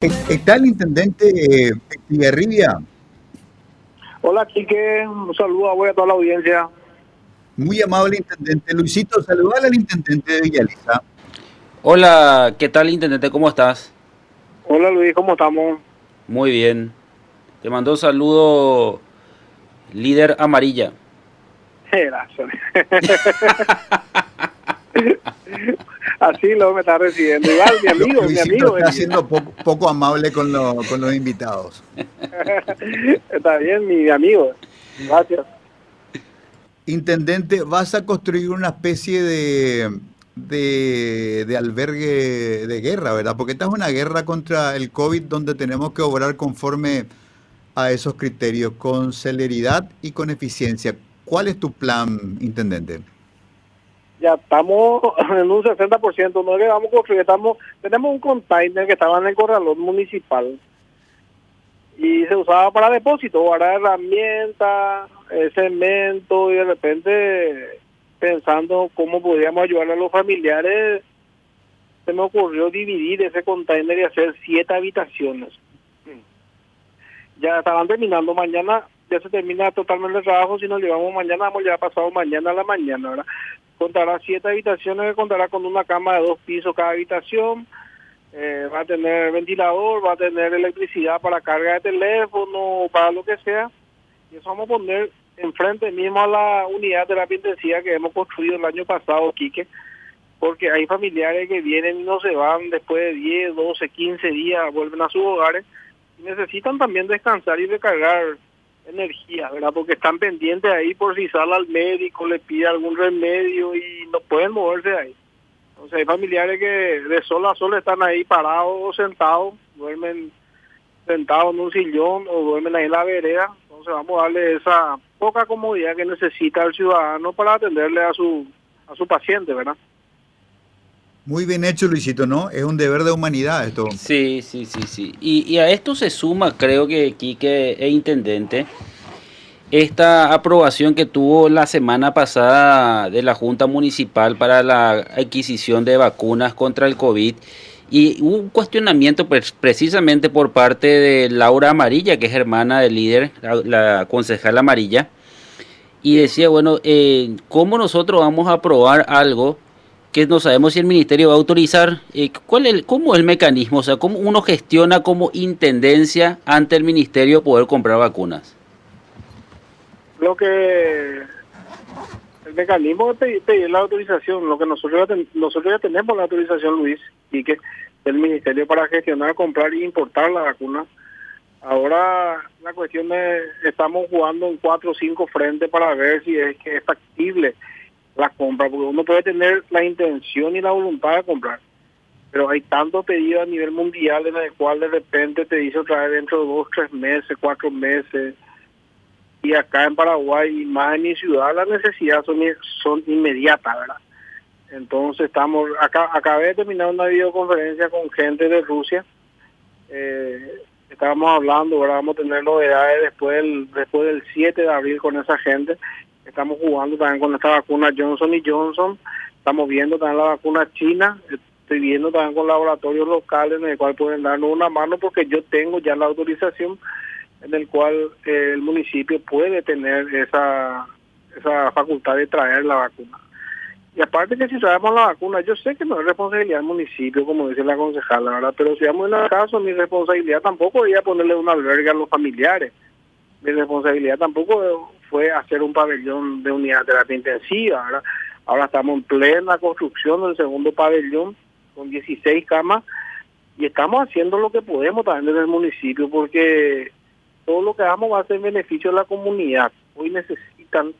Está el intendente eh, Villarribia. Hola, Quique. Un saludo a toda la audiencia. Muy amable intendente. Luisito, saludar al intendente de Villaliza. Hola, ¿qué tal intendente? ¿Cómo estás? Hola Luis, ¿cómo estamos? Muy bien. Te mando un saludo, líder amarilla. Gracias. Así lo me está recibiendo. Igual, mi amigo, mi amigo. Está siendo poco, amable con, con los invitados. está bien, mi amigo. Gracias. Intendente, vas a construir una especie de, de, de, albergue de guerra, ¿verdad? Porque esta es una guerra contra el COVID donde tenemos que obrar conforme a esos criterios, con celeridad y con eficiencia. ¿Cuál es tu plan, Intendente? Ya estamos en un 60%, no le vamos a construir, estamos, tenemos un container que estaba en el corralón municipal y se usaba para depósito, para herramientas, eh, cemento y de repente pensando cómo podríamos ayudar a los familiares, se me ocurrió dividir ese container y hacer siete habitaciones. Ya estaban terminando mañana, ya se termina totalmente el trabajo, si nos llevamos mañana, vamos ya pasado mañana a la mañana, ¿verdad? Contará siete habitaciones, contará con una cama de dos pisos cada habitación, eh, va a tener ventilador, va a tener electricidad para carga de teléfono, para lo que sea, y eso vamos a poner enfrente mismo a la unidad de la intensiva que hemos construido el año pasado, Quique, porque hay familiares que vienen y no se van después de 10, 12, 15 días, vuelven a sus hogares y necesitan también descansar y recargar energía, ¿verdad? Porque están pendientes ahí por si sale al médico, le pide algún remedio y no pueden moverse ahí. Entonces hay familiares que de sol a sol están ahí parados o sentados, duermen sentados en un sillón o duermen ahí en la vereda. Entonces vamos a darle esa poca comodidad que necesita el ciudadano para atenderle a su, a su paciente, ¿verdad? Muy bien hecho, Luisito, ¿no? Es un deber de humanidad esto. Sí, sí, sí, sí. Y, a esto se suma, creo que Quique es intendente, esta aprobación que tuvo la semana pasada de la Junta Municipal para la adquisición de vacunas contra el COVID. Y un cuestionamiento pues, precisamente por parte de Laura Amarilla, que es hermana del líder, la, concejal Amarilla, y decía, bueno, eh, ¿cómo nosotros vamos a aprobar algo que no sabemos si el ministerio va a autorizar. Eh, ¿cuál es ¿Cómo es el mecanismo? O sea, ¿cómo uno gestiona como intendencia ante el ministerio poder comprar vacunas? Lo que el mecanismo es pedir, la autorización, lo que nosotros ya, nosotros ya tenemos la autorización, Luis, y que el ministerio para gestionar, comprar e importar la vacuna. Ahora la cuestión es, estamos jugando en cuatro o cinco frentes para ver si es que es factible la compra, porque uno puede tener la intención y la voluntad de comprar, pero hay tantos pedidos a nivel mundial en el cual de repente te dice otra vez dentro de dos, tres meses, cuatro meses, y acá en Paraguay, más en mi ciudad, las necesidades son, son inmediatas, ¿verdad? Entonces estamos, acá acabé de terminar una videoconferencia con gente de Rusia, eh, estábamos hablando, ahora vamos a tener novedades después del, después del 7 de abril con esa gente, Estamos jugando también con esta vacuna Johnson y Johnson. Estamos viendo también la vacuna china. Estoy viendo también con laboratorios locales en el cual pueden darnos una mano porque yo tengo ya la autorización en el cual eh, el municipio puede tener esa, esa facultad de traer la vacuna. Y aparte que si traemos la vacuna, yo sé que no es responsabilidad del municipio, como dice la concejala, ¿verdad? Pero si vamos en el caso, mi responsabilidad tampoco sería ponerle un albergue a los familiares. Mi responsabilidad tampoco fue hacer un pabellón de unidad de terapia intensiva. Ahora, ahora estamos en plena construcción del segundo pabellón con 16 camas y estamos haciendo lo que podemos también desde el municipio porque todo lo que hagamos va a ser en beneficio de la comunidad. Hoy necesitan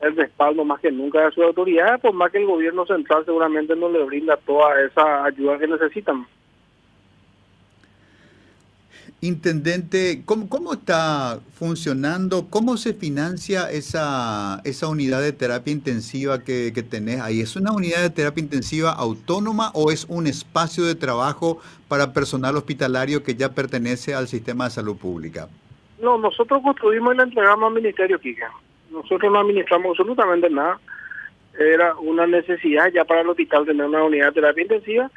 el respaldo más que nunca de sus autoridades, por más que el gobierno central seguramente no le brinda toda esa ayuda que necesitan. Intendente, ¿cómo, ¿cómo, está funcionando? ¿Cómo se financia esa, esa unidad de terapia intensiva que, que, tenés ahí? ¿Es una unidad de terapia intensiva autónoma o es un espacio de trabajo para personal hospitalario que ya pertenece al sistema de salud pública? No, nosotros construimos y la entregamos al Ministerio Kika. Nosotros no administramos absolutamente nada. Era una necesidad ya para el hospital tener una unidad de terapia intensiva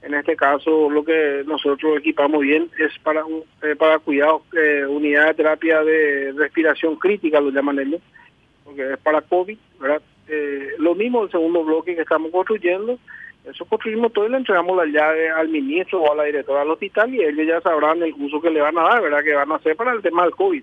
En este caso, lo que nosotros equipamos bien es para eh, para cuidados, eh, unidad de terapia de respiración crítica, lo llaman ellos, porque es para COVID, ¿verdad? Eh, lo mismo el segundo bloque que estamos construyendo, eso construimos todo y le entregamos la llave al ministro o a la directora del hospital y ellos ya sabrán el uso que le van a dar, ¿verdad? Que van a hacer para el tema del COVID.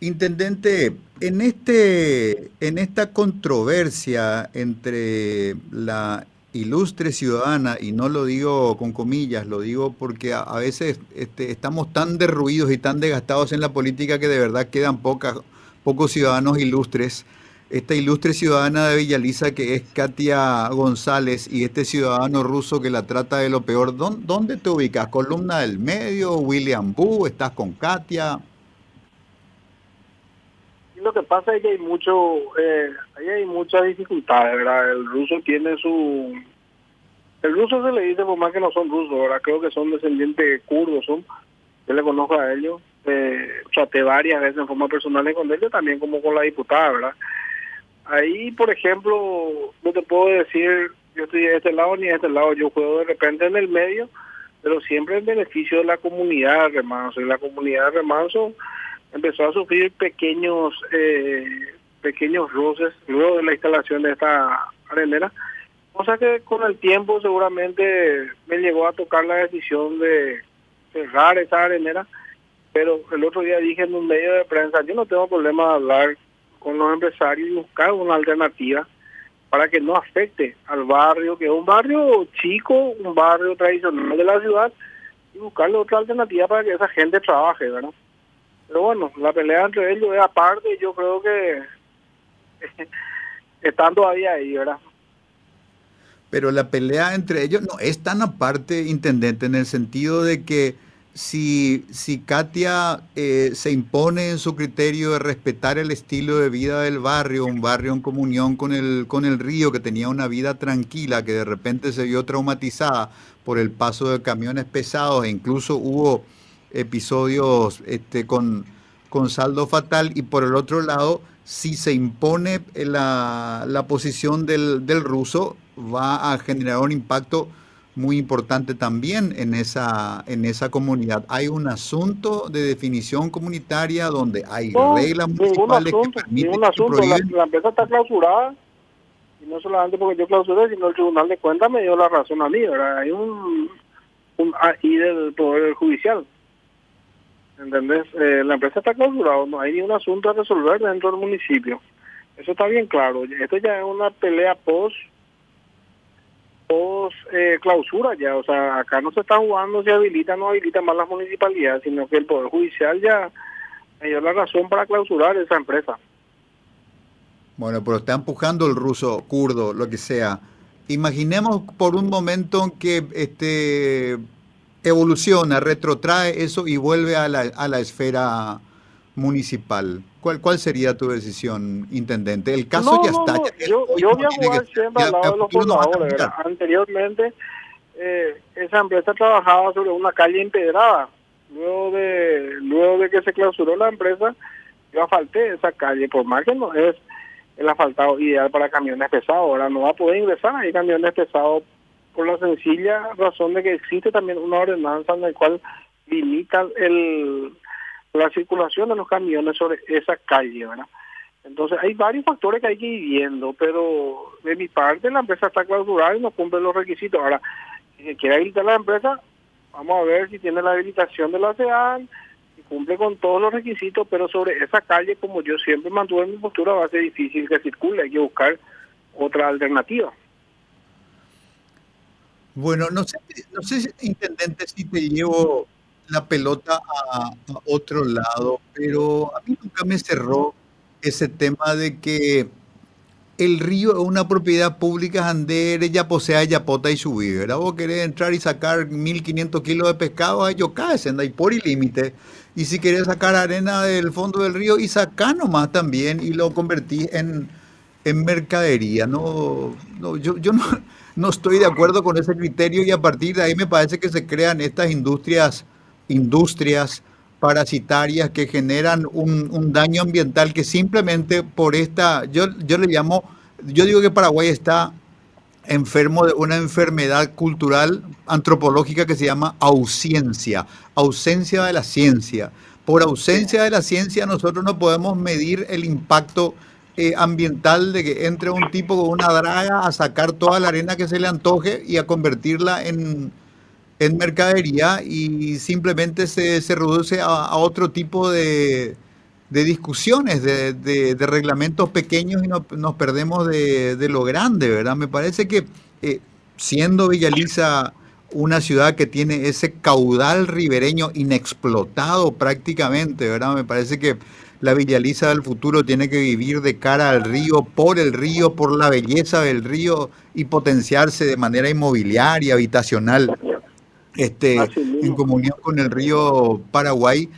Intendente, en este en esta controversia entre la ilustre ciudadana, y no lo digo con comillas, lo digo porque a, veces este, estamos tan derruidos y tan desgastados en la política que de verdad quedan pocas, pocos ciudadanos ilustres. Esta ilustre ciudadana de Villaliza que es Katia González y este ciudadano ruso que la trata de lo peor, ¿dónde te ubicas? ¿Columna del medio? ¿William Boo? ¿Estás con Katia? Lo que pasa es que hay mucho, eh, ahí hay muchas dificultades, ¿verdad? El ruso tiene su... El ruso se le dice por más que no son rusos, ¿verdad? Creo que son descendientes kurdos, son. Yo le conozco a ellos. Eh, traté varias veces en forma personal con ellos, también como con la diputada, ¿verdad? Ahí, por ejemplo, no te puedo decir, yo estoy de este lado ni de este lado, yo juego de repente en el medio, pero siempre en beneficio de la comunidad de remanso. Y la comunidad de remanso empezó a sufrir pequeños eh, pequeños roces luego de la instalación de esta arenera, cosa que con el tiempo seguramente me llegó a tocar la decisión de cerrar esa arenera, pero el otro día dije en un medio de prensa, yo no tengo problema de hablar con los empresarios y buscar una alternativa para que no afecte al barrio, que es un barrio chico, un barrio tradicional de la ciudad, y buscarle otra alternativa para que esa gente trabaje, ¿verdad? Pero bueno, la pelea entre ellos es aparte yo creo que están todavía ahí, ¿verdad? Pero la pelea entre ellos no es tan aparte, intendente, en el sentido de que si, si Katia eh, se impone en su criterio de respetar el estilo de vida del barrio, un barrio en comunión con el, con el río, que tenía una vida tranquila, que de repente se vio traumatizada por el paso de camiones pesados e incluso hubo episodios este, con, con saldo fatal y por el otro lado, si se impone la, la posición del, del, ruso, va a generar un impacto muy importante también en esa, en esa comunidad. Hay un asunto de definición comunitaria donde hay reglas municipales que permiten asunto. La, empresa está clausurada y no solamente porque yo clausuré, sino el Tribunal de Cuentas me dio la razón a mí. Hay un, un ahí del Poder Judicial. ¿Entendés? Eh, la empresa está clausurada, no hay ni un asunto a resolver dentro del municipio. Eso está bien claro. Esto ya es una pelea post post eh, clausura ya, o sea, acá no se está jugando si habilita o no habilita más las municipalidades, sino que el Poder Judicial ya me dio la razón para clausurar esa empresa. Bueno, pero está empujando el ruso kurdo, lo que sea. Imaginemos por un momento que este evoluciona, retrotrae eso y vuelve a la, a la esfera municipal. ¿Cuál, ¿Cuál sería tu decisión, intendente? El caso ya está. yo, yo voy a jugar siempre al lado de los pobladores. Anteriormente, eh, esa empresa trabajaba sobre una calle empedrada. Luego de, luego de que se clausuró la empresa, yo asfalté esa calle, por más que no es el asfaltado ideal para camiones pesados. Ahora no va a poder ingresar ahí camiones pesados por la sencilla razón de que existe también una ordenanza en la cual limita el, la circulación de los camiones sobre esa calle, ¿verdad? Entonces hay varios factores que hay que ir viendo, pero de mi parte la empresa está clausurada y no cumple los requisitos. Ahora, si quiere habilitar la empresa, vamos a ver si tiene la habilitación de la CEAN, si cumple con todos los requisitos, pero sobre esa calle, como yo siempre mantuve mi postura, va a ser difícil que circule, hay que buscar otra alternativa. Bueno, no sé, no sé, intendente, si te llevo la pelota a, otro lado, pero a mí nunca me cerró ese tema de que el río es una propiedad pública Andere, ya posee Yapota y subir, ¿verdad? Vos querés entrar y sacar 1500 kilos de pescado, a en ahí por el límite. Y si querés sacar arena del fondo del río, y sacar nomás también y lo convertís en, en mercadería. No, no yo, yo no no estoy de acuerdo con ese criterio y a partir de ahí me parece que se crean estas industrias, industrias parasitarias que generan un, daño ambiental que simplemente por esta, yo, yo le llamo, yo digo que Paraguay está enfermo de una enfermedad cultural antropológica que se llama ausencia, ausencia de la ciencia. Por ausencia de la ciencia nosotros no podemos medir el impacto eh, ambiental de que entre un tipo con una draga a sacar toda la arena que se le antoje y a convertirla en, en mercadería y simplemente se, se reduce a, otro tipo de, de discusiones, de, de, reglamentos pequeños y nos perdemos de, lo grande, ¿verdad? Me parece que eh, siendo Villaliza una ciudad que tiene ese caudal ribereño inexplotado prácticamente, ¿verdad? Me parece que la Villaliza del futuro tiene que vivir de cara al río, por el río, por la belleza del río y potenciarse de manera inmobiliaria, habitacional, este, en comunión con el río Paraguay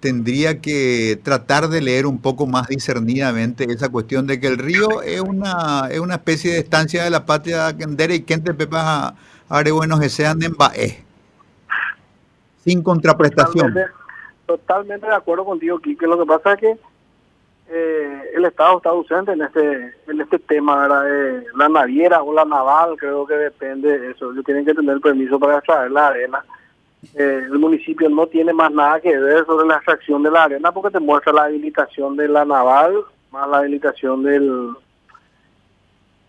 tendría que tratar de leer un poco más discernidamente esa cuestión de que el río es una, es una especie de estancia de la patria Kendere y Kente Pepa Are buenos que sean en Bae. Sin contraprestación. Totalmente, de acuerdo contigo, Kike. Lo que pasa es que eh, el Estado está ausente en este en este tema, ¿verdad? la naviera o la naval, creo que depende de eso. Ellos tienen que tener permiso para extraer la arena eh, el municipio no tiene más nada que ver sobre la extracción de la arena porque te muestra la habilitación de la naval más la habilitación del,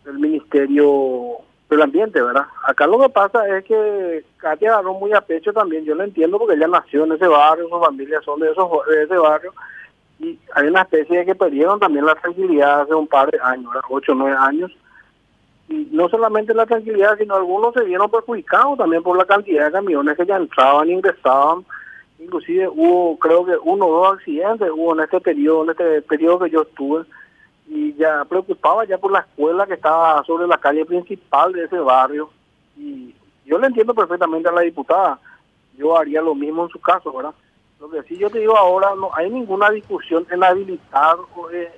del Ministerio del Ambiente, ¿verdad? Acá lo que pasa es que Katia agarró muy a pecho también, yo lo entiendo porque ella nació en ese barrio, sus familias son de, esos, de ese barrio y hay una especie de que perdieron también la tranquilidad hace un par de años, ocho o nueve años y no solamente la tranquilidad, sino algunos se vieron perjudicados también por la cantidad de camiones que ya entraban, ingresaban, inclusive hubo creo que uno o dos accidentes hubo en este periodo, en este periodo que yo estuve y ya preocupaba ya por la escuela que estaba sobre la calle principal de ese barrio y yo le entiendo perfectamente a la diputada, yo haría lo mismo en su caso, ¿verdad? Lo que sí yo te digo ahora, no hay ninguna discusión en habilitar eh,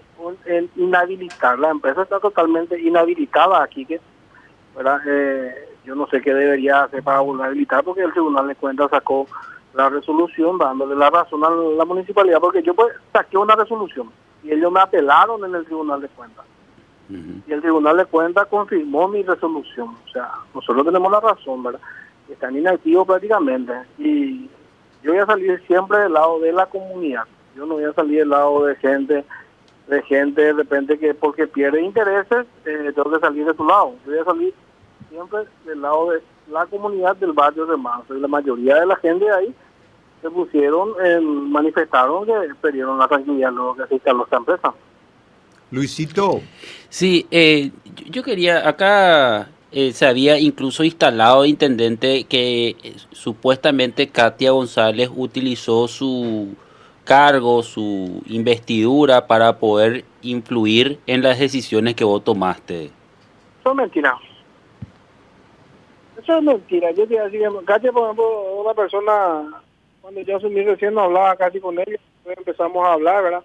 en inhabilitar. La empresa está totalmente inhabilitada aquí, que eh, yo no sé qué debería hacer para volver a habilitar, porque el Tribunal de Cuentas sacó la resolución dándole la razón a la municipalidad, porque yo pues saqué una resolución y ellos me apelaron en el Tribunal de Cuentas. Y el Tribunal de Cuentas confirmó mi resolución. O sea, nosotros tenemos la razón, ¿verdad? Están inactivos prácticamente. Y yo voy a salir siempre del lado de la comunidad. Yo no voy a salir del lado de gente de gente de repente que porque pierde intereses, eh, tengo que salir de tu lado. voy a salir siempre del lado de la comunidad del barrio de Manso. Y la mayoría de la gente ahí se pusieron, manifestaron que perdieron la tranquilidad luego que asiste a esta empresa. Luisito. Sí, eh, yo quería, acá eh, se había incluso instalado intendente que supuestamente Katia González utilizó su cargo, su investidura para poder influir en las decisiones que vos tomaste? Eso es mentira. Eso es mentira. Yo te decía, Katia, por ejemplo, una persona, cuando yo asumí recién no hablaba casi con ella, empezamos a hablar, ¿verdad?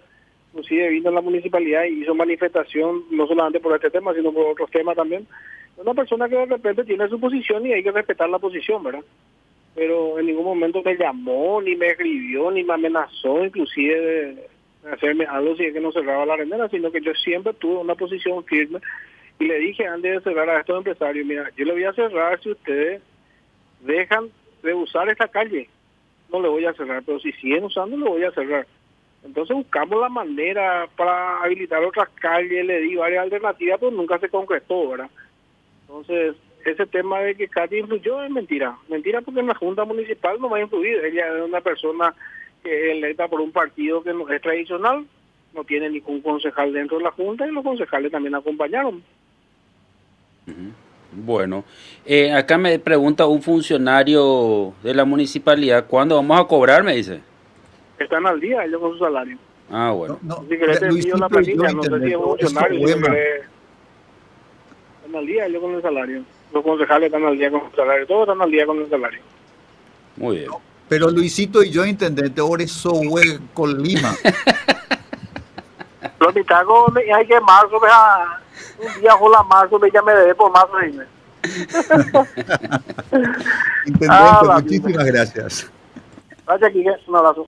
Inclusive vino la municipalidad y hizo manifestación, no solamente por este tema, sino por otros temas también. Una persona que de repente tiene su posición y hay que respetar la posición, ¿verdad? pero en ningún momento me llamó, ni me escribió, ni me amenazó, inclusive de hacerme algo si es que no cerraba la arendera, sino que yo siempre tuve una posición firme y le dije antes de cerrar a estos empresarios, mira, yo le voy a cerrar si ustedes dejan de usar esta calle, no le voy a cerrar, pero si siguen usando, le voy a cerrar. Entonces buscamos la manera para habilitar otras calles, le di varias alternativas, pero nunca se concretó, ¿verdad? Entonces, ese tema de que Katy influyó es mentira. Mentira porque en la Junta Municipal no va a influir. Ella es una persona que es electa por un partido que no es tradicional, no tiene ningún concejal dentro de la Junta y los concejales también acompañaron. Bueno, eh, acá me pregunta un funcionario de la municipalidad, ¿cuándo vamos a cobrar? Me dice. Están al día ellos con su salario. Ah, bueno. No, si querés te envío la planilla, no sé si es funcionario. Están al día ellos con el salario los concejales están al día con el salario, todos están al día con el salario. Muy bien. Pero Luisito y yo, intendente, ahora eso con Lima. Los mitagos hay que marzo, vea, un día la marzo, ya me debe por marzo. Dime. intendente, ah, muchísimas gracias. Gracias, Kike. Un abrazo.